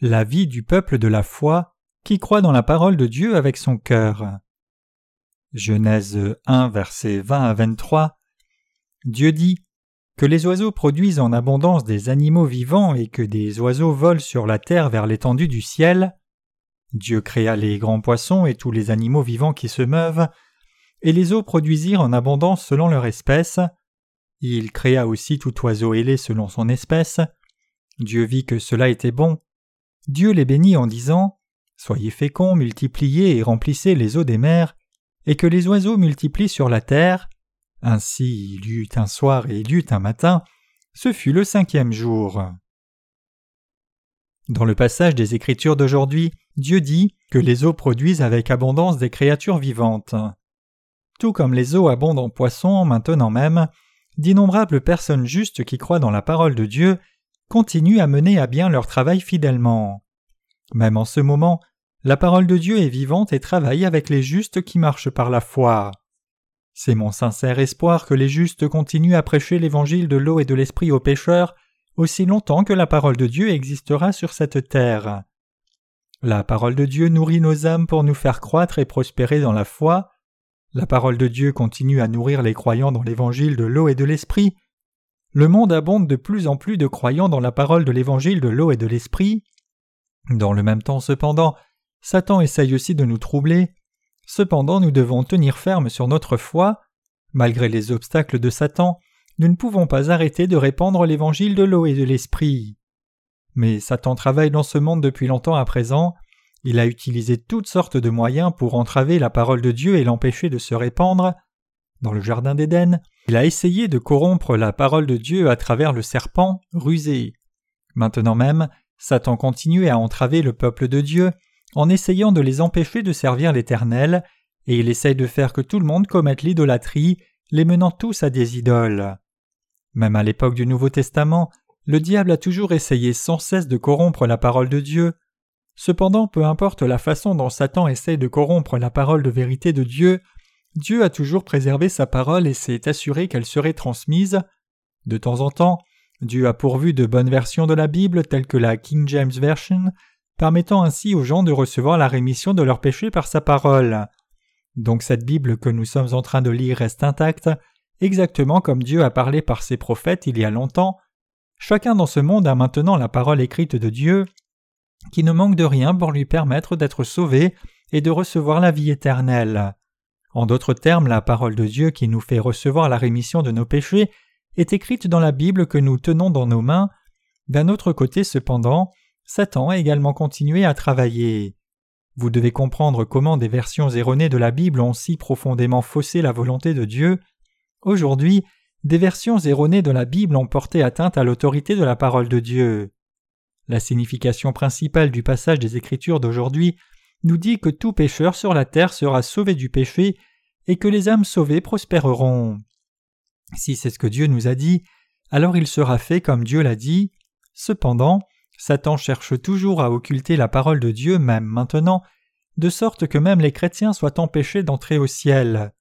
la vie du peuple de la foi qui croit dans la parole de Dieu avec son cœur. Genèse 1, versets 20 à 23. Dieu dit que les oiseaux produisent en abondance des animaux vivants et que des oiseaux volent sur la terre vers l'étendue du ciel. Dieu créa les grands poissons et tous les animaux vivants qui se meuvent, et les eaux produisirent en abondance selon leur espèce. Il créa aussi tout oiseau ailé selon son espèce. Dieu vit que cela était bon. Dieu les bénit en disant Soyez féconds, multipliez et remplissez les eaux des mers, et que les oiseaux multiplient sur la terre. Ainsi il y eut un soir et il y eut un matin. Ce fut le cinquième jour. Dans le passage des Écritures d'aujourd'hui, Dieu dit que les eaux produisent avec abondance des créatures vivantes. Tout comme les eaux abondent en poissons maintenant même, d'innombrables personnes justes qui croient dans la parole de Dieu continuent à mener à bien leur travail fidèlement. Même en ce moment, la parole de Dieu est vivante et travaille avec les justes qui marchent par la foi. C'est mon sincère espoir que les justes continuent à prêcher l'évangile de l'eau et de l'esprit aux pécheurs aussi longtemps que la parole de Dieu existera sur cette terre. La parole de Dieu nourrit nos âmes pour nous faire croître et prospérer dans la foi. La parole de Dieu continue à nourrir les croyants dans l'évangile de l'eau et de l'esprit. Le monde abonde de plus en plus de croyants dans la parole de l'évangile de l'eau et de l'esprit. Dans le même temps cependant, Satan essaye aussi de nous troubler. Cependant nous devons tenir ferme sur notre foi. Malgré les obstacles de Satan, nous ne pouvons pas arrêter de répandre l'évangile de l'eau et de l'esprit. Mais Satan travaille dans ce monde depuis longtemps à présent. Il a utilisé toutes sortes de moyens pour entraver la parole de Dieu et l'empêcher de se répandre. Dans le Jardin d'Éden, il a essayé de corrompre la parole de Dieu à travers le serpent rusé. Maintenant même, Satan continue à entraver le peuple de Dieu en essayant de les empêcher de servir l'Éternel, et il essaye de faire que tout le monde commette l'idolâtrie, les menant tous à des idoles. Même à l'époque du Nouveau Testament, le diable a toujours essayé sans cesse de corrompre la parole de Dieu. Cependant, peu importe la façon dont Satan essaye de corrompre la parole de vérité de Dieu, Dieu a toujours préservé sa parole et s'est assuré qu'elle serait transmise. De temps en temps, Dieu a pourvu de bonnes versions de la Bible telles que la King James Version, permettant ainsi aux gens de recevoir la rémission de leurs péchés par sa parole. Donc cette Bible que nous sommes en train de lire reste intacte, exactement comme Dieu a parlé par ses prophètes il y a longtemps. Chacun dans ce monde a maintenant la parole écrite de Dieu, qui ne manque de rien pour lui permettre d'être sauvé et de recevoir la vie éternelle. En d'autres termes, la parole de Dieu qui nous fait recevoir la rémission de nos péchés est écrite dans la Bible que nous tenons dans nos mains. D'un autre côté, cependant, Satan a également continué à travailler. Vous devez comprendre comment des versions erronées de la Bible ont si profondément faussé la volonté de Dieu. Aujourd'hui, des versions erronées de la Bible ont porté atteinte à l'autorité de la parole de Dieu. La signification principale du passage des Écritures d'aujourd'hui nous dit que tout pécheur sur la terre sera sauvé du péché et que les âmes sauvées prospéreront. Si c'est ce que Dieu nous a dit, alors il sera fait comme Dieu l'a dit. Cependant, Satan cherche toujours à occulter la parole de Dieu même maintenant, de sorte que même les chrétiens soient empêchés d'entrer au ciel.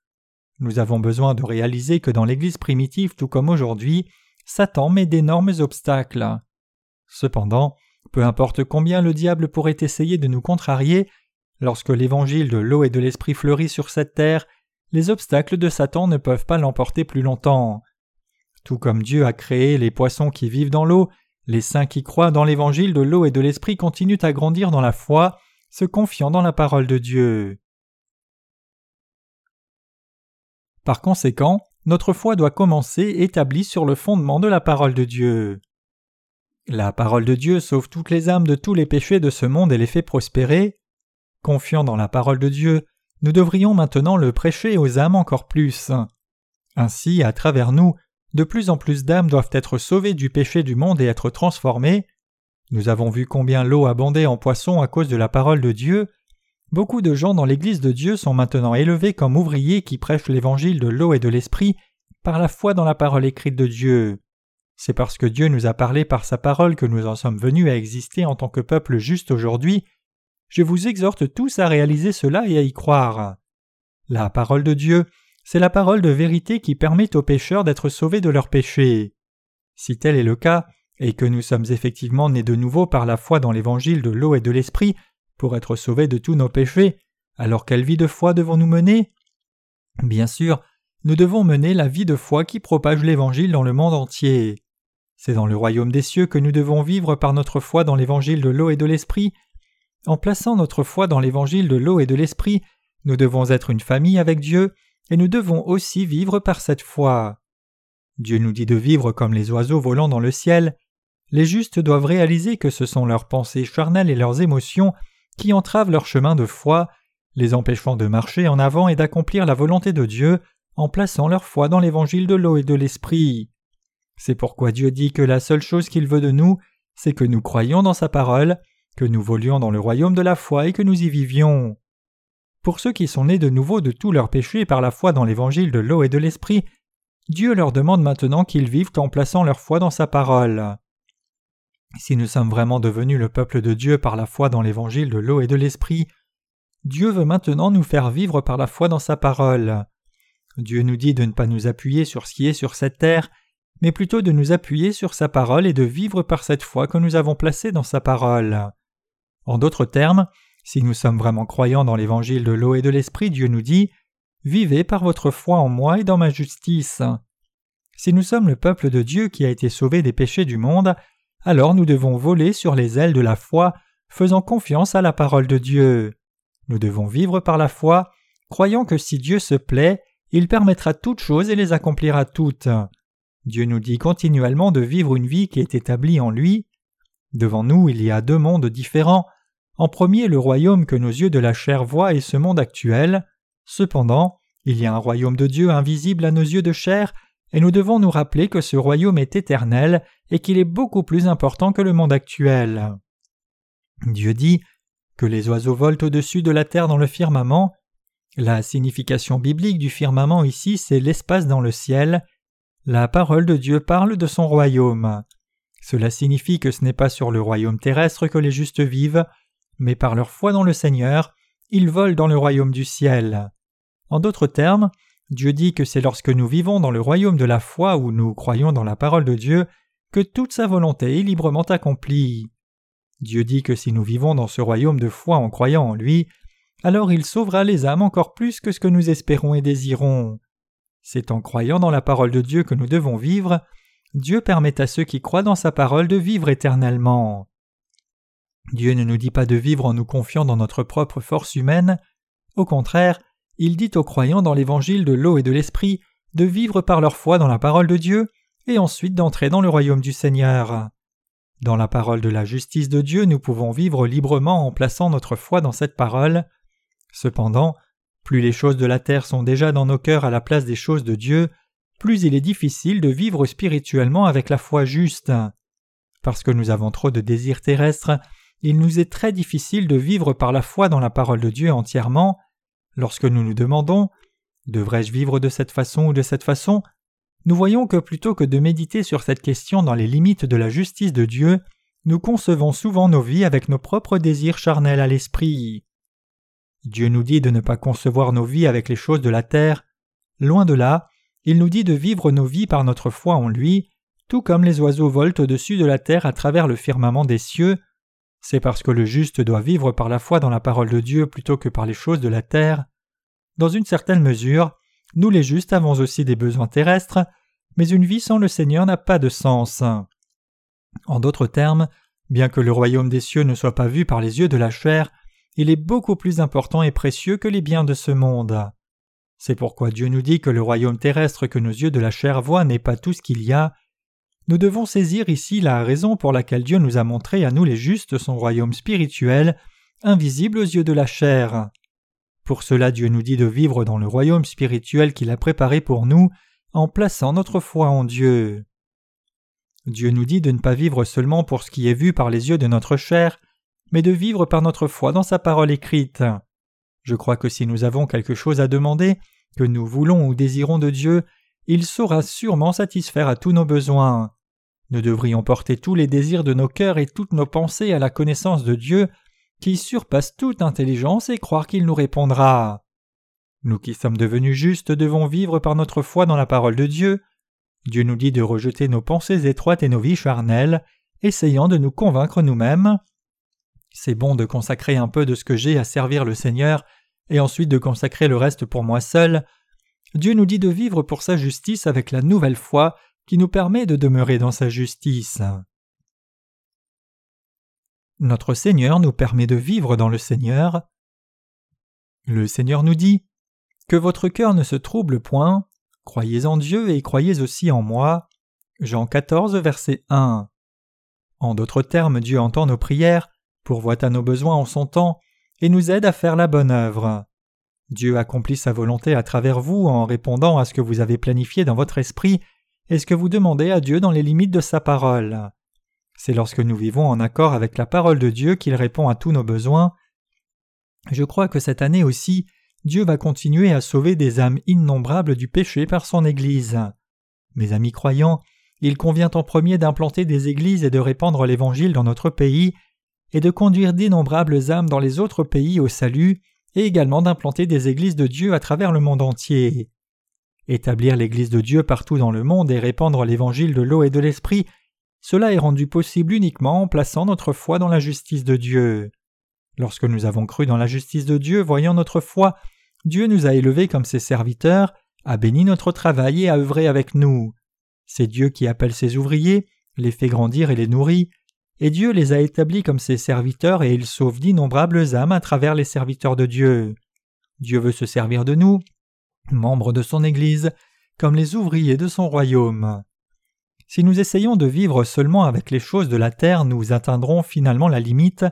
Nous avons besoin de réaliser que dans l'Église primitive tout comme aujourd'hui, Satan met d'énormes obstacles. Cependant, peu importe combien le diable pourrait essayer de nous contrarier, lorsque l'évangile de l'eau et de l'esprit fleurit sur cette terre, les obstacles de Satan ne peuvent pas l'emporter plus longtemps. Tout comme Dieu a créé les poissons qui vivent dans l'eau, les saints qui croient dans l'évangile de l'eau et de l'esprit continuent à grandir dans la foi, se confiant dans la parole de Dieu. Par conséquent, notre foi doit commencer établie sur le fondement de la parole de Dieu. La parole de Dieu sauve toutes les âmes de tous les péchés de ce monde et les fait prospérer. Confiant dans la parole de Dieu, nous devrions maintenant le prêcher aux âmes encore plus. Ainsi, à travers nous, de plus en plus d'âmes doivent être sauvées du péché du monde et être transformées. Nous avons vu combien l'eau abondait en poissons à cause de la parole de Dieu. Beaucoup de gens dans l'Église de Dieu sont maintenant élevés comme ouvriers qui prêchent l'évangile de l'eau et de l'esprit par la foi dans la parole écrite de Dieu. C'est parce que Dieu nous a parlé par sa parole que nous en sommes venus à exister en tant que peuple juste aujourd'hui. Je vous exhorte tous à réaliser cela et à y croire. La parole de Dieu, c'est la parole de vérité qui permet aux pécheurs d'être sauvés de leurs péchés. Si tel est le cas, et que nous sommes effectivement nés de nouveau par la foi dans l'évangile de l'eau et de l'esprit pour être sauvés de tous nos péchés, alors quelle vie de foi devons-nous mener? Bien sûr, nous devons mener la vie de foi qui propage l'évangile dans le monde entier. C'est dans le royaume des cieux que nous devons vivre par notre foi dans l'évangile de l'eau et de l'esprit. En plaçant notre foi dans l'évangile de l'eau et de l'esprit, nous devons être une famille avec Dieu, et nous devons aussi vivre par cette foi. Dieu nous dit de vivre comme les oiseaux volant dans le ciel. Les justes doivent réaliser que ce sont leurs pensées charnelles et leurs émotions qui entravent leur chemin de foi, les empêchant de marcher en avant et d'accomplir la volonté de Dieu en plaçant leur foi dans l'évangile de l'eau et de l'esprit. C'est pourquoi Dieu dit que la seule chose qu'il veut de nous, c'est que nous croyions dans sa parole, que nous volions dans le royaume de la foi et que nous y vivions. Pour ceux qui sont nés de nouveau de tous leurs péchés par la foi dans l'évangile de l'eau et de l'esprit, Dieu leur demande maintenant qu'ils vivent en plaçant leur foi dans sa parole. Si nous sommes vraiment devenus le peuple de Dieu par la foi dans l'évangile de l'eau et de l'esprit, Dieu veut maintenant nous faire vivre par la foi dans sa parole. Dieu nous dit de ne pas nous appuyer sur ce qui est sur cette terre, mais plutôt de nous appuyer sur sa parole et de vivre par cette foi que nous avons placée dans sa parole. En d'autres termes, si nous sommes vraiment croyants dans l'évangile de l'eau et de l'esprit, Dieu nous dit Vivez par votre foi en moi et dans ma justice. Si nous sommes le peuple de Dieu qui a été sauvé des péchés du monde, alors nous devons voler sur les ailes de la foi, faisant confiance à la parole de Dieu. Nous devons vivre par la foi, croyant que si Dieu se plaît, il permettra toutes choses et les accomplira toutes. Dieu nous dit continuellement de vivre une vie qui est établie en lui. Devant nous, il y a deux mondes différents. En premier, le royaume que nos yeux de la chair voient est ce monde actuel. Cependant, il y a un royaume de Dieu invisible à nos yeux de chair, et nous devons nous rappeler que ce royaume est éternel et qu'il est beaucoup plus important que le monde actuel. Dieu dit que les oiseaux volent au-dessus de la terre dans le firmament. La signification biblique du firmament ici, c'est l'espace dans le ciel. La parole de Dieu parle de son royaume. Cela signifie que ce n'est pas sur le royaume terrestre que les justes vivent, mais par leur foi dans le Seigneur, ils volent dans le royaume du ciel. En d'autres termes, Dieu dit que c'est lorsque nous vivons dans le royaume de la foi où nous croyons dans la parole de Dieu que toute sa volonté est librement accomplie. Dieu dit que si nous vivons dans ce royaume de foi en croyant en lui, alors il sauvera les âmes encore plus que ce que nous espérons et désirons. C'est en croyant dans la parole de Dieu que nous devons vivre, Dieu permet à ceux qui croient dans sa parole de vivre éternellement. Dieu ne nous dit pas de vivre en nous confiant dans notre propre force humaine, au contraire, il dit aux croyants dans l'évangile de l'eau et de l'esprit de vivre par leur foi dans la parole de Dieu et ensuite d'entrer dans le royaume du Seigneur. Dans la parole de la justice de Dieu, nous pouvons vivre librement en plaçant notre foi dans cette parole. Cependant, plus les choses de la terre sont déjà dans nos cœurs à la place des choses de Dieu, plus il est difficile de vivre spirituellement avec la foi juste. Parce que nous avons trop de désirs terrestres, il nous est très difficile de vivre par la foi dans la parole de Dieu entièrement, Lorsque nous nous demandons Devrais-je vivre de cette façon ou de cette façon nous voyons que plutôt que de méditer sur cette question dans les limites de la justice de Dieu, nous concevons souvent nos vies avec nos propres désirs charnels à l'esprit. Dieu nous dit de ne pas concevoir nos vies avec les choses de la terre. Loin de là, il nous dit de vivre nos vies par notre foi en lui, tout comme les oiseaux volent au-dessus de la terre à travers le firmament des cieux, c'est parce que le juste doit vivre par la foi dans la parole de Dieu plutôt que par les choses de la terre. Dans une certaine mesure, nous les justes avons aussi des besoins terrestres, mais une vie sans le Seigneur n'a pas de sens. En d'autres termes, bien que le royaume des cieux ne soit pas vu par les yeux de la chair, il est beaucoup plus important et précieux que les biens de ce monde. C'est pourquoi Dieu nous dit que le royaume terrestre que nos yeux de la chair voient n'est pas tout ce qu'il y a, nous devons saisir ici la raison pour laquelle Dieu nous a montré à nous les justes son royaume spirituel, invisible aux yeux de la chair. Pour cela Dieu nous dit de vivre dans le royaume spirituel qu'il a préparé pour nous en plaçant notre foi en Dieu. Dieu nous dit de ne pas vivre seulement pour ce qui est vu par les yeux de notre chair, mais de vivre par notre foi dans sa parole écrite. Je crois que si nous avons quelque chose à demander, que nous voulons ou désirons de Dieu, il saura sûrement satisfaire à tous nos besoins. Nous devrions porter tous les désirs de nos cœurs et toutes nos pensées à la connaissance de Dieu, qui surpasse toute intelligence, et croire qu'il nous répondra. Nous qui sommes devenus justes devons vivre par notre foi dans la parole de Dieu. Dieu nous dit de rejeter nos pensées étroites et nos vies charnelles, essayant de nous convaincre nous-mêmes. C'est bon de consacrer un peu de ce que j'ai à servir le Seigneur, et ensuite de consacrer le reste pour moi seul. Dieu nous dit de vivre pour sa justice avec la nouvelle foi qui nous permet de demeurer dans sa justice. Notre Seigneur nous permet de vivre dans le Seigneur. Le Seigneur nous dit Que votre cœur ne se trouble point, Croyez en Dieu et croyez aussi en moi. Jean 14, verset 1. En d'autres termes, Dieu entend nos prières, pourvoit à nos besoins en son temps, et nous aide à faire la bonne œuvre. Dieu accomplit sa volonté à travers vous en répondant à ce que vous avez planifié dans votre esprit et ce que vous demandez à Dieu dans les limites de sa parole? C'est lorsque nous vivons en accord avec la parole de Dieu qu'il répond à tous nos besoins. Je crois que cette année aussi, Dieu va continuer à sauver des âmes innombrables du péché par son Église. Mes amis croyants, il convient en premier d'implanter des églises et de répandre l'Évangile dans notre pays, et de conduire d'innombrables âmes dans les autres pays au salut, et également d'implanter des églises de Dieu à travers le monde entier. Établir l'Église de Dieu partout dans le monde et répandre l'Évangile de l'eau et de l'Esprit, cela est rendu possible uniquement en plaçant notre foi dans la justice de Dieu. Lorsque nous avons cru dans la justice de Dieu, voyant notre foi, Dieu nous a élevés comme ses serviteurs, a béni notre travail et a œuvré avec nous. C'est Dieu qui appelle ses ouvriers, les fait grandir et les nourrit, et Dieu les a établis comme ses serviteurs et il sauve d'innombrables âmes à travers les serviteurs de Dieu. Dieu veut se servir de nous, membres de son Église, comme les ouvriers de son royaume. Si nous essayons de vivre seulement avec les choses de la terre, nous atteindrons finalement la limite.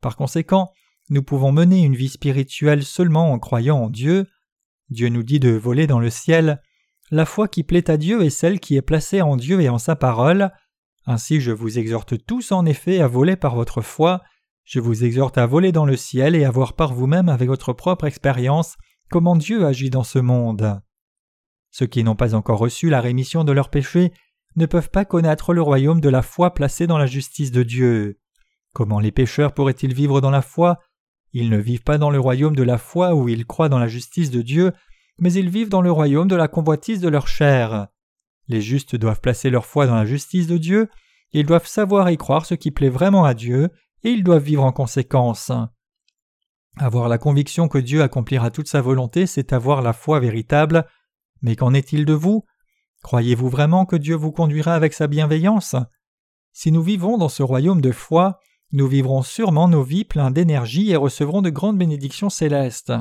Par conséquent, nous pouvons mener une vie spirituelle seulement en croyant en Dieu. Dieu nous dit de voler dans le ciel. La foi qui plaît à Dieu est celle qui est placée en Dieu et en sa parole. Ainsi je vous exhorte tous en effet à voler par votre foi, je vous exhorte à voler dans le ciel et à voir par vous-même avec votre propre expérience comment Dieu agit dans ce monde. Ceux qui n'ont pas encore reçu la rémission de leurs péchés ne peuvent pas connaître le royaume de la foi placé dans la justice de Dieu. Comment les pécheurs pourraient-ils vivre dans la foi? Ils ne vivent pas dans le royaume de la foi où ils croient dans la justice de Dieu, mais ils vivent dans le royaume de la convoitise de leur chair. Les justes doivent placer leur foi dans la justice de Dieu, ils doivent savoir y croire ce qui plaît vraiment à Dieu, et ils doivent vivre en conséquence. Avoir la conviction que Dieu accomplira toute sa volonté, c'est avoir la foi véritable. Mais qu'en est-il de vous? Croyez-vous vraiment que Dieu vous conduira avec sa bienveillance? Si nous vivons dans ce royaume de foi, nous vivrons sûrement nos vies pleins d'énergie et recevrons de grandes bénédictions célestes.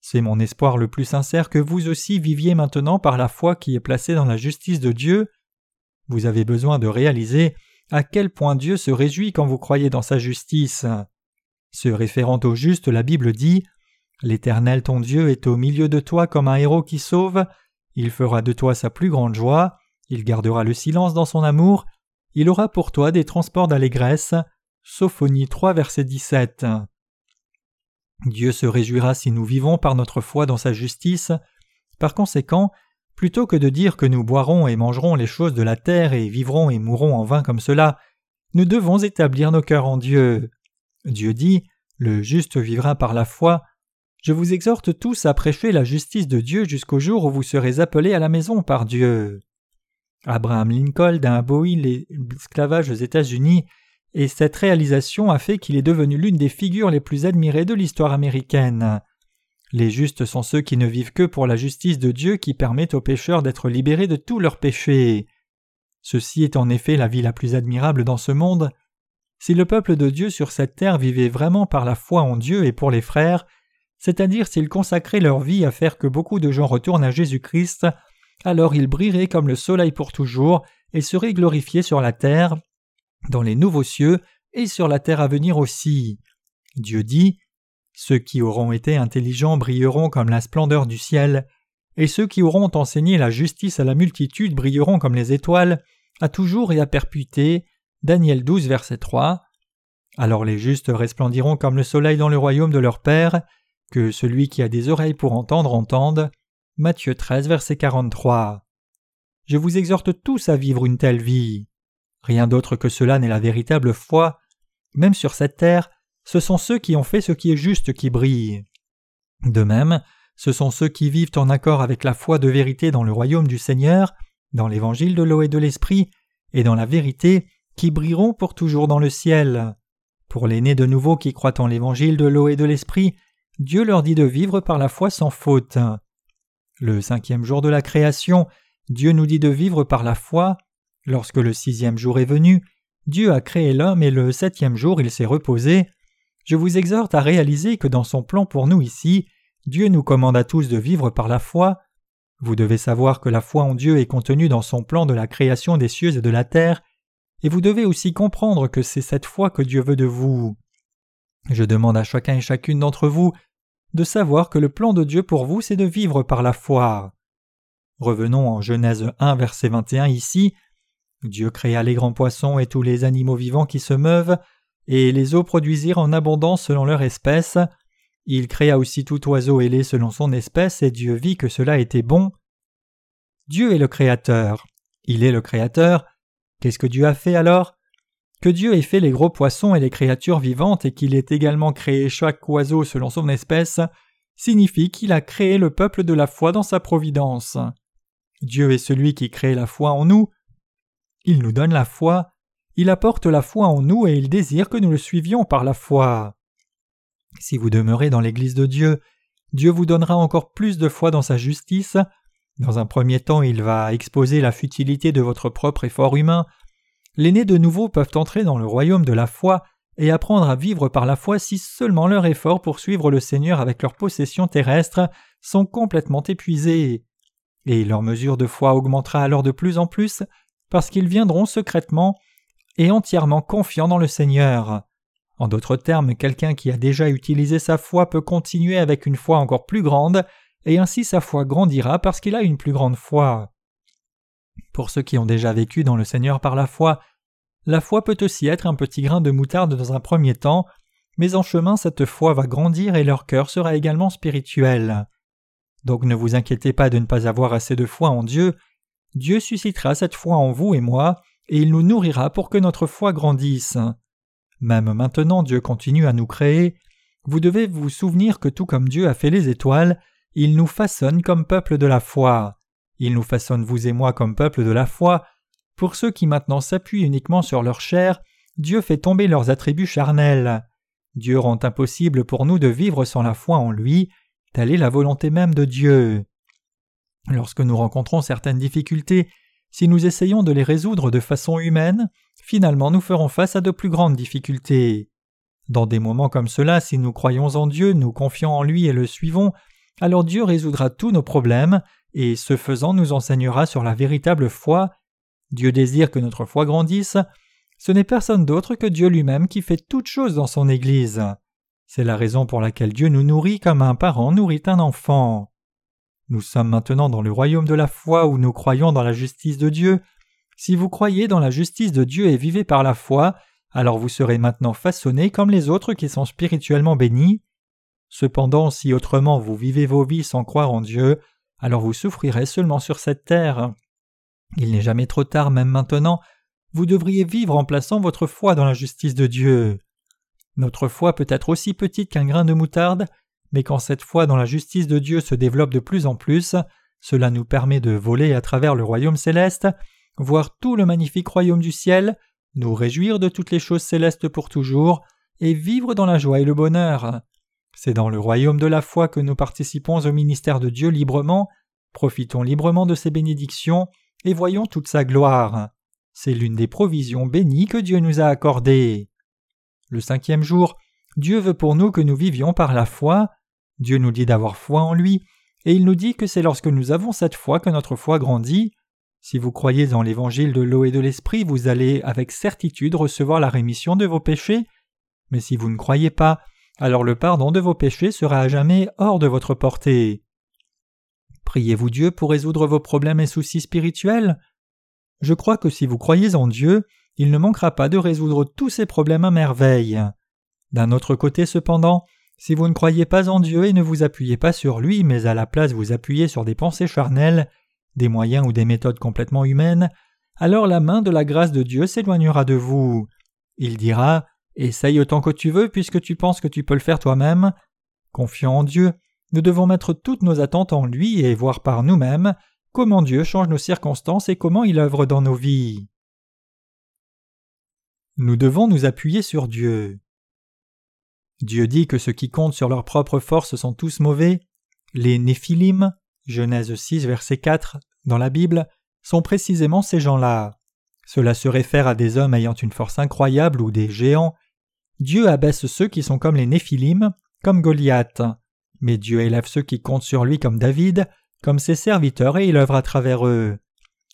C'est mon espoir le plus sincère que vous aussi viviez maintenant par la foi qui est placée dans la justice de Dieu. Vous avez besoin de réaliser à quel point Dieu se réjouit quand vous croyez dans sa justice. Se référant au juste, la Bible dit L'Éternel ton Dieu est au milieu de toi comme un héros qui sauve, il fera de toi sa plus grande joie, il gardera le silence dans son amour, il aura pour toi des transports d'allégresse, Sophonie 3, verset 17. Dieu se réjouira si nous vivons par notre foi dans sa justice. Par conséquent, plutôt que de dire que nous boirons et mangerons les choses de la terre et vivrons et mourrons en vain comme cela, nous devons établir nos cœurs en Dieu. Dieu dit Le juste vivra par la foi. Je vous exhorte tous à prêcher la justice de Dieu jusqu'au jour où vous serez appelés à la maison par Dieu. Abraham Lincoln a aboli l'esclavage aux États-Unis et cette réalisation a fait qu'il est devenu l'une des figures les plus admirées de l'histoire américaine. Les justes sont ceux qui ne vivent que pour la justice de Dieu qui permet aux pécheurs d'être libérés de tous leurs péchés. Ceci est en effet la vie la plus admirable dans ce monde. Si le peuple de Dieu sur cette terre vivait vraiment par la foi en Dieu et pour les frères, c'est-à-dire s'ils consacraient leur vie à faire que beaucoup de gens retournent à Jésus-Christ, alors ils brilleraient comme le soleil pour toujours et seraient glorifiés sur la terre dans les nouveaux cieux et sur la terre à venir aussi. Dieu dit Ceux qui auront été intelligents brilleront comme la splendeur du ciel, et ceux qui auront enseigné la justice à la multitude brilleront comme les étoiles, à toujours et à perpétuité. Daniel 12, verset 3. Alors les justes resplendiront comme le soleil dans le royaume de leur Père, que celui qui a des oreilles pour entendre entende. Matthieu 13, verset 43. Je vous exhorte tous à vivre une telle vie. Rien d'autre que cela n'est la véritable foi. Même sur cette terre, ce sont ceux qui ont fait ce qui est juste qui brillent. De même, ce sont ceux qui vivent en accord avec la foi de vérité dans le royaume du Seigneur, dans l'évangile de l'eau et de l'esprit, et dans la vérité, qui brilleront pour toujours dans le ciel. Pour les nés de nouveau qui croient en l'évangile de l'eau et de l'esprit, Dieu leur dit de vivre par la foi sans faute. Le cinquième jour de la création, Dieu nous dit de vivre par la foi. Lorsque le sixième jour est venu, Dieu a créé l'homme et le septième jour il s'est reposé. Je vous exhorte à réaliser que dans son plan pour nous ici, Dieu nous commande à tous de vivre par la foi. Vous devez savoir que la foi en Dieu est contenue dans son plan de la création des cieux et de la terre, et vous devez aussi comprendre que c'est cette foi que Dieu veut de vous. Je demande à chacun et chacune d'entre vous de savoir que le plan de Dieu pour vous c'est de vivre par la foi. Revenons en Genèse 1 verset 21 ici. Dieu créa les grands poissons et tous les animaux vivants qui se meuvent, et les eaux produisirent en abondance selon leur espèce. Il créa aussi tout oiseau ailé selon son espèce, et Dieu vit que cela était bon. Dieu est le Créateur. Il est le Créateur. Qu'est-ce que Dieu a fait alors? Que Dieu ait fait les gros poissons et les créatures vivantes et qu'il ait également créé chaque oiseau selon son espèce, signifie qu'il a créé le peuple de la foi dans sa providence. Dieu est celui qui crée la foi en nous. Il nous donne la foi, il apporte la foi en nous et il désire que nous le suivions par la foi. Si vous demeurez dans l'Église de Dieu, Dieu vous donnera encore plus de foi dans sa justice. Dans un premier temps, il va exposer la futilité de votre propre effort humain. Les nés de nouveau peuvent entrer dans le royaume de la foi et apprendre à vivre par la foi si seulement leurs efforts pour suivre le Seigneur avec leurs possessions terrestres sont complètement épuisés. Et leur mesure de foi augmentera alors de plus en plus parce qu'ils viendront secrètement et entièrement confiants dans le Seigneur. En d'autres termes, quelqu'un qui a déjà utilisé sa foi peut continuer avec une foi encore plus grande, et ainsi sa foi grandira parce qu'il a une plus grande foi. Pour ceux qui ont déjà vécu dans le Seigneur par la foi, la foi peut aussi être un petit grain de moutarde dans un premier temps, mais en chemin cette foi va grandir et leur cœur sera également spirituel. Donc ne vous inquiétez pas de ne pas avoir assez de foi en Dieu, Dieu suscitera cette foi en vous et moi, et il nous nourrira pour que notre foi grandisse. Même maintenant Dieu continue à nous créer. Vous devez vous souvenir que tout comme Dieu a fait les étoiles, il nous façonne comme peuple de la foi. Il nous façonne vous et moi comme peuple de la foi. Pour ceux qui maintenant s'appuient uniquement sur leur chair, Dieu fait tomber leurs attributs charnels. Dieu rend impossible pour nous de vivre sans la foi en lui, telle est la volonté même de Dieu. Lorsque nous rencontrons certaines difficultés, si nous essayons de les résoudre de façon humaine, finalement nous ferons face à de plus grandes difficultés. Dans des moments comme cela, si nous croyons en Dieu, nous confions en lui et le suivons, alors Dieu résoudra tous nos problèmes, et ce faisant nous enseignera sur la véritable foi. Dieu désire que notre foi grandisse. Ce n'est personne d'autre que Dieu lui-même qui fait toutes choses dans son Église. C'est la raison pour laquelle Dieu nous nourrit comme un parent nourrit un enfant. Nous sommes maintenant dans le royaume de la foi où nous croyons dans la justice de Dieu. Si vous croyez dans la justice de Dieu et vivez par la foi, alors vous serez maintenant façonnés comme les autres qui sont spirituellement bénis. Cependant, si autrement vous vivez vos vies sans croire en Dieu, alors vous souffrirez seulement sur cette terre. Il n'est jamais trop tard, même maintenant, vous devriez vivre en plaçant votre foi dans la justice de Dieu. Notre foi peut être aussi petite qu'un grain de moutarde, mais quand cette foi dans la justice de Dieu se développe de plus en plus, cela nous permet de voler à travers le royaume céleste, voir tout le magnifique royaume du ciel, nous réjouir de toutes les choses célestes pour toujours, et vivre dans la joie et le bonheur. C'est dans le royaume de la foi que nous participons au ministère de Dieu librement, profitons librement de ses bénédictions, et voyons toute sa gloire. C'est l'une des provisions bénies que Dieu nous a accordées. Le cinquième jour, Dieu veut pour nous que nous vivions par la foi, Dieu nous dit d'avoir foi en lui, et il nous dit que c'est lorsque nous avons cette foi que notre foi grandit. Si vous croyez en l'évangile de l'eau et de l'esprit, vous allez avec certitude recevoir la rémission de vos péchés, mais si vous ne croyez pas, alors le pardon de vos péchés sera à jamais hors de votre portée. Priez-vous Dieu pour résoudre vos problèmes et soucis spirituels? Je crois que si vous croyez en Dieu, il ne manquera pas de résoudre tous ces problèmes à merveille. D'un autre côté cependant, si vous ne croyez pas en Dieu et ne vous appuyez pas sur lui, mais à la place vous appuyez sur des pensées charnelles, des moyens ou des méthodes complètement humaines, alors la main de la grâce de Dieu s'éloignera de vous. Il dira Essaye autant que tu veux puisque tu penses que tu peux le faire toi-même. Confiant en Dieu, nous devons mettre toutes nos attentes en lui et voir par nous-mêmes comment Dieu change nos circonstances et comment il œuvre dans nos vies. Nous devons nous appuyer sur Dieu. Dieu dit que ceux qui comptent sur leur propre force sont tous mauvais. Les Néphilim, Genèse 6, verset 4, dans la Bible, sont précisément ces gens-là. Cela se réfère à des hommes ayant une force incroyable ou des géants. Dieu abaisse ceux qui sont comme les Néphilim, comme Goliath. Mais Dieu élève ceux qui comptent sur lui comme David, comme ses serviteurs, et il œuvre à travers eux.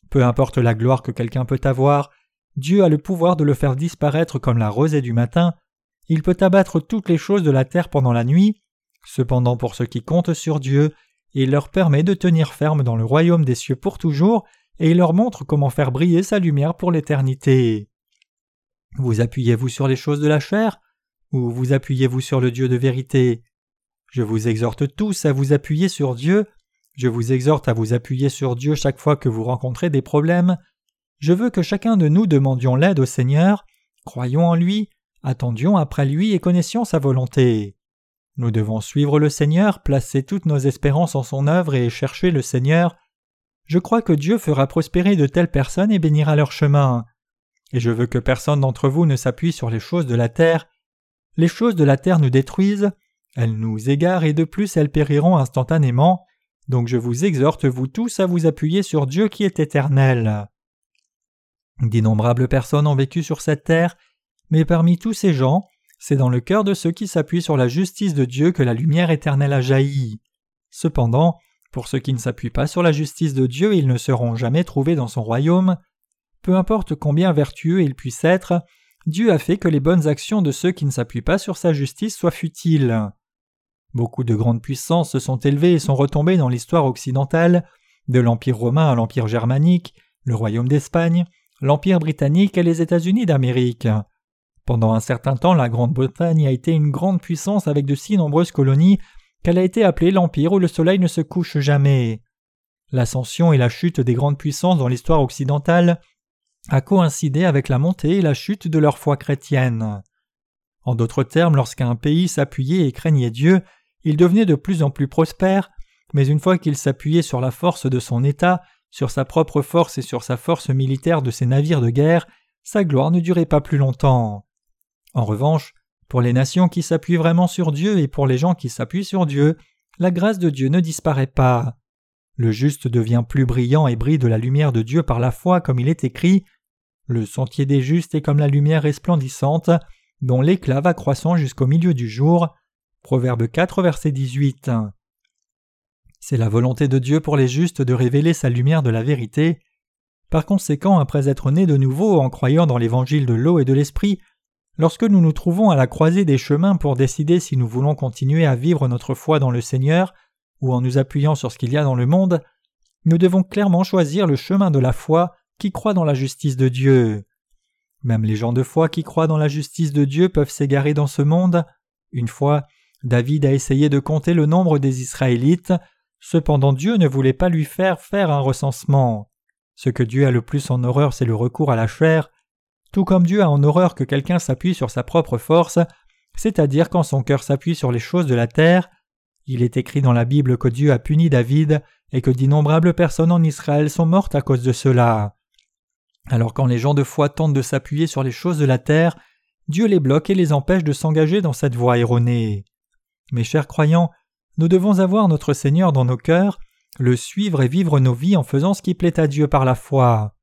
Peu importe la gloire que quelqu'un peut avoir, Dieu a le pouvoir de le faire disparaître comme la rosée du matin, il peut abattre toutes les choses de la terre pendant la nuit, cependant pour ceux qui comptent sur Dieu, il leur permet de tenir ferme dans le royaume des cieux pour toujours, et il leur montre comment faire briller sa lumière pour l'éternité. Vous appuyez-vous sur les choses de la chair, ou vous appuyez-vous sur le Dieu de vérité? Je vous exhorte tous à vous appuyer sur Dieu, je vous exhorte à vous appuyer sur Dieu chaque fois que vous rencontrez des problèmes, je veux que chacun de nous demandions l'aide au Seigneur, croyons en lui, attendions après lui et connaissions sa volonté. Nous devons suivre le Seigneur, placer toutes nos espérances en son œuvre et chercher le Seigneur. Je crois que Dieu fera prospérer de telles personnes et bénira leur chemin. Et je veux que personne d'entre vous ne s'appuie sur les choses de la terre. Les choses de la terre nous détruisent, elles nous égarent et de plus elles périront instantanément. Donc je vous exhorte vous tous à vous appuyer sur Dieu qui est éternel. D'innombrables personnes ont vécu sur cette terre, mais parmi tous ces gens, c'est dans le cœur de ceux qui s'appuient sur la justice de Dieu que la lumière éternelle a jailli. Cependant, pour ceux qui ne s'appuient pas sur la justice de Dieu, ils ne seront jamais trouvés dans son royaume. Peu importe combien vertueux ils puissent être, Dieu a fait que les bonnes actions de ceux qui ne s'appuient pas sur sa justice soient futiles. Beaucoup de grandes puissances se sont élevées et sont retombées dans l'histoire occidentale, de l'Empire romain à l'Empire germanique, le Royaume d'Espagne, l'Empire britannique et les États-Unis d'Amérique. Pendant un certain temps, la Grande-Bretagne a été une grande puissance avec de si nombreuses colonies qu'elle a été appelée l'Empire où le soleil ne se couche jamais. L'ascension et la chute des grandes puissances dans l'histoire occidentale a coïncidé avec la montée et la chute de leur foi chrétienne. En d'autres termes, lorsqu'un pays s'appuyait et craignait Dieu, il devenait de plus en plus prospère, mais une fois qu'il s'appuyait sur la force de son État, sur sa propre force et sur sa force militaire de ses navires de guerre, sa gloire ne durait pas plus longtemps. En revanche, pour les nations qui s'appuient vraiment sur Dieu et pour les gens qui s'appuient sur Dieu, la grâce de Dieu ne disparaît pas. Le juste devient plus brillant et brille de la lumière de Dieu par la foi comme il est écrit. Le sentier des justes est comme la lumière resplendissante, dont l'éclat va croissant jusqu'au milieu du jour. Proverbe 4, verset 18. C'est la volonté de Dieu pour les justes de révéler sa lumière de la vérité. Par conséquent, après être nés de nouveau en croyant dans l'évangile de l'eau et de l'esprit, lorsque nous nous trouvons à la croisée des chemins pour décider si nous voulons continuer à vivre notre foi dans le Seigneur ou en nous appuyant sur ce qu'il y a dans le monde, nous devons clairement choisir le chemin de la foi qui croit dans la justice de Dieu. Même les gens de foi qui croient dans la justice de Dieu peuvent s'égarer dans ce monde. Une fois, David a essayé de compter le nombre des Israélites Cependant Dieu ne voulait pas lui faire faire un recensement. Ce que Dieu a le plus en horreur, c'est le recours à la chair, tout comme Dieu a en horreur que quelqu'un s'appuie sur sa propre force, c'est-à-dire quand son cœur s'appuie sur les choses de la terre. Il est écrit dans la Bible que Dieu a puni David et que d'innombrables personnes en Israël sont mortes à cause de cela. Alors quand les gens de foi tentent de s'appuyer sur les choses de la terre, Dieu les bloque et les empêche de s'engager dans cette voie erronée. Mes chers croyants, nous devons avoir notre Seigneur dans nos cœurs, le suivre et vivre nos vies en faisant ce qui plaît à Dieu par la foi.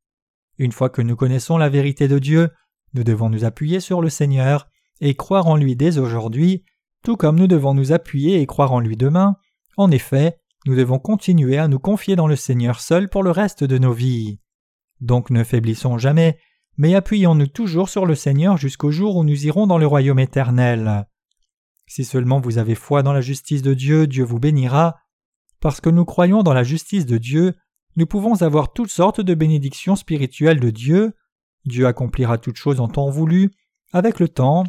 Une fois que nous connaissons la vérité de Dieu, nous devons nous appuyer sur le Seigneur et croire en lui dès aujourd'hui, tout comme nous devons nous appuyer et croire en lui demain. En effet, nous devons continuer à nous confier dans le Seigneur seul pour le reste de nos vies. Donc ne faiblissons jamais, mais appuyons-nous toujours sur le Seigneur jusqu'au jour où nous irons dans le royaume éternel. Si seulement vous avez foi dans la justice de Dieu, Dieu vous bénira. Parce que nous croyons dans la justice de Dieu, nous pouvons avoir toutes sortes de bénédictions spirituelles de Dieu. Dieu accomplira toutes choses en temps voulu. Avec le temps,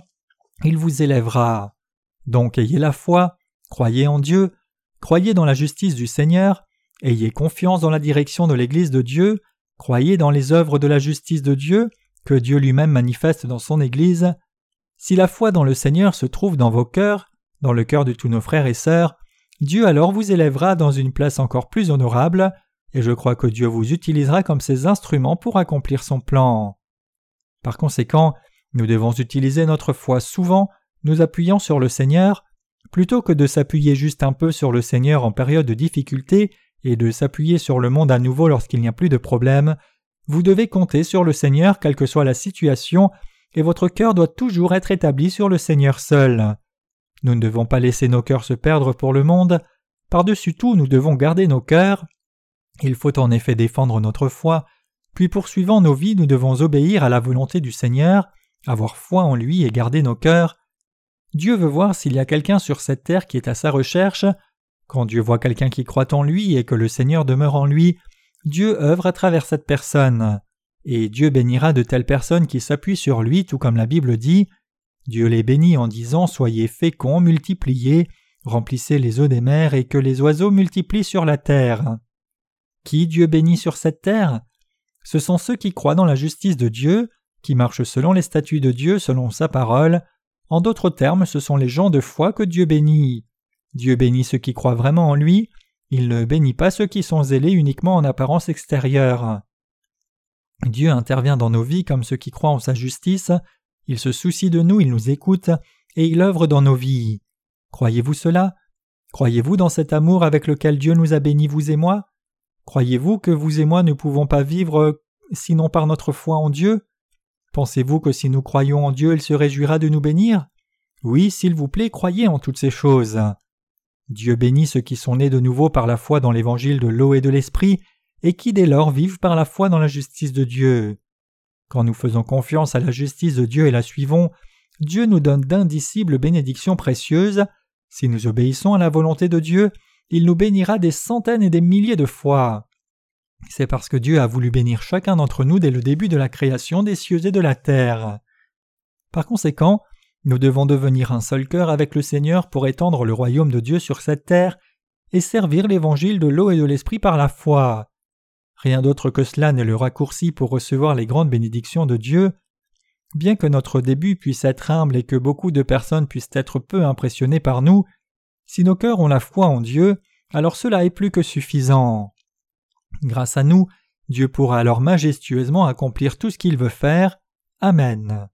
il vous élèvera. Donc ayez la foi, croyez en Dieu, croyez dans la justice du Seigneur, ayez confiance dans la direction de l'Église de Dieu, croyez dans les œuvres de la justice de Dieu, que Dieu lui-même manifeste dans son Église, si la foi dans le Seigneur se trouve dans vos cœurs, dans le cœur de tous nos frères et sœurs, Dieu alors vous élèvera dans une place encore plus honorable, et je crois que Dieu vous utilisera comme ses instruments pour accomplir son plan. Par conséquent, nous devons utiliser notre foi souvent, nous appuyant sur le Seigneur, plutôt que de s'appuyer juste un peu sur le Seigneur en période de difficulté et de s'appuyer sur le monde à nouveau lorsqu'il n'y a plus de problème. Vous devez compter sur le Seigneur quelle que soit la situation, et votre cœur doit toujours être établi sur le Seigneur seul. Nous ne devons pas laisser nos cœurs se perdre pour le monde. Par-dessus tout, nous devons garder nos cœurs. Il faut en effet défendre notre foi, puis poursuivant nos vies, nous devons obéir à la volonté du Seigneur, avoir foi en lui et garder nos cœurs. Dieu veut voir s'il y a quelqu'un sur cette terre qui est à sa recherche. Quand Dieu voit quelqu'un qui croit en lui et que le Seigneur demeure en lui, Dieu œuvre à travers cette personne. Et Dieu bénira de telles personnes qui s'appuient sur lui, tout comme la Bible dit. Dieu les bénit en disant Soyez féconds, multipliez, remplissez les eaux des mers et que les oiseaux multiplient sur la terre. Qui Dieu bénit sur cette terre? Ce sont ceux qui croient dans la justice de Dieu, qui marchent selon les statuts de Dieu, selon sa parole. En d'autres termes, ce sont les gens de foi que Dieu bénit. Dieu bénit ceux qui croient vraiment en lui, il ne bénit pas ceux qui sont zélés uniquement en apparence extérieure. Dieu intervient dans nos vies comme ceux qui croient en sa justice, il se soucie de nous, il nous écoute, et il œuvre dans nos vies. Croyez-vous cela? Croyez-vous dans cet amour avec lequel Dieu nous a bénis, vous et moi? Croyez-vous que vous et moi ne pouvons pas vivre sinon par notre foi en Dieu? Pensez-vous que si nous croyons en Dieu, il se réjouira de nous bénir? Oui, s'il vous plaît, croyez en toutes ces choses. Dieu bénit ceux qui sont nés de nouveau par la foi dans l'évangile de l'eau et de l'esprit, et qui dès lors vivent par la foi dans la justice de Dieu. Quand nous faisons confiance à la justice de Dieu et la suivons, Dieu nous donne d'indicibles bénédictions précieuses. Si nous obéissons à la volonté de Dieu, il nous bénira des centaines et des milliers de fois. C'est parce que Dieu a voulu bénir chacun d'entre nous dès le début de la création des cieux et de la terre. Par conséquent, nous devons devenir un seul cœur avec le Seigneur pour étendre le royaume de Dieu sur cette terre et servir l'évangile de l'eau et de l'esprit par la foi. Rien d'autre que cela n'est le raccourci pour recevoir les grandes bénédictions de Dieu. Bien que notre début puisse être humble et que beaucoup de personnes puissent être peu impressionnées par nous, si nos cœurs ont la foi en Dieu, alors cela est plus que suffisant. Grâce à nous, Dieu pourra alors majestueusement accomplir tout ce qu'il veut faire. Amen.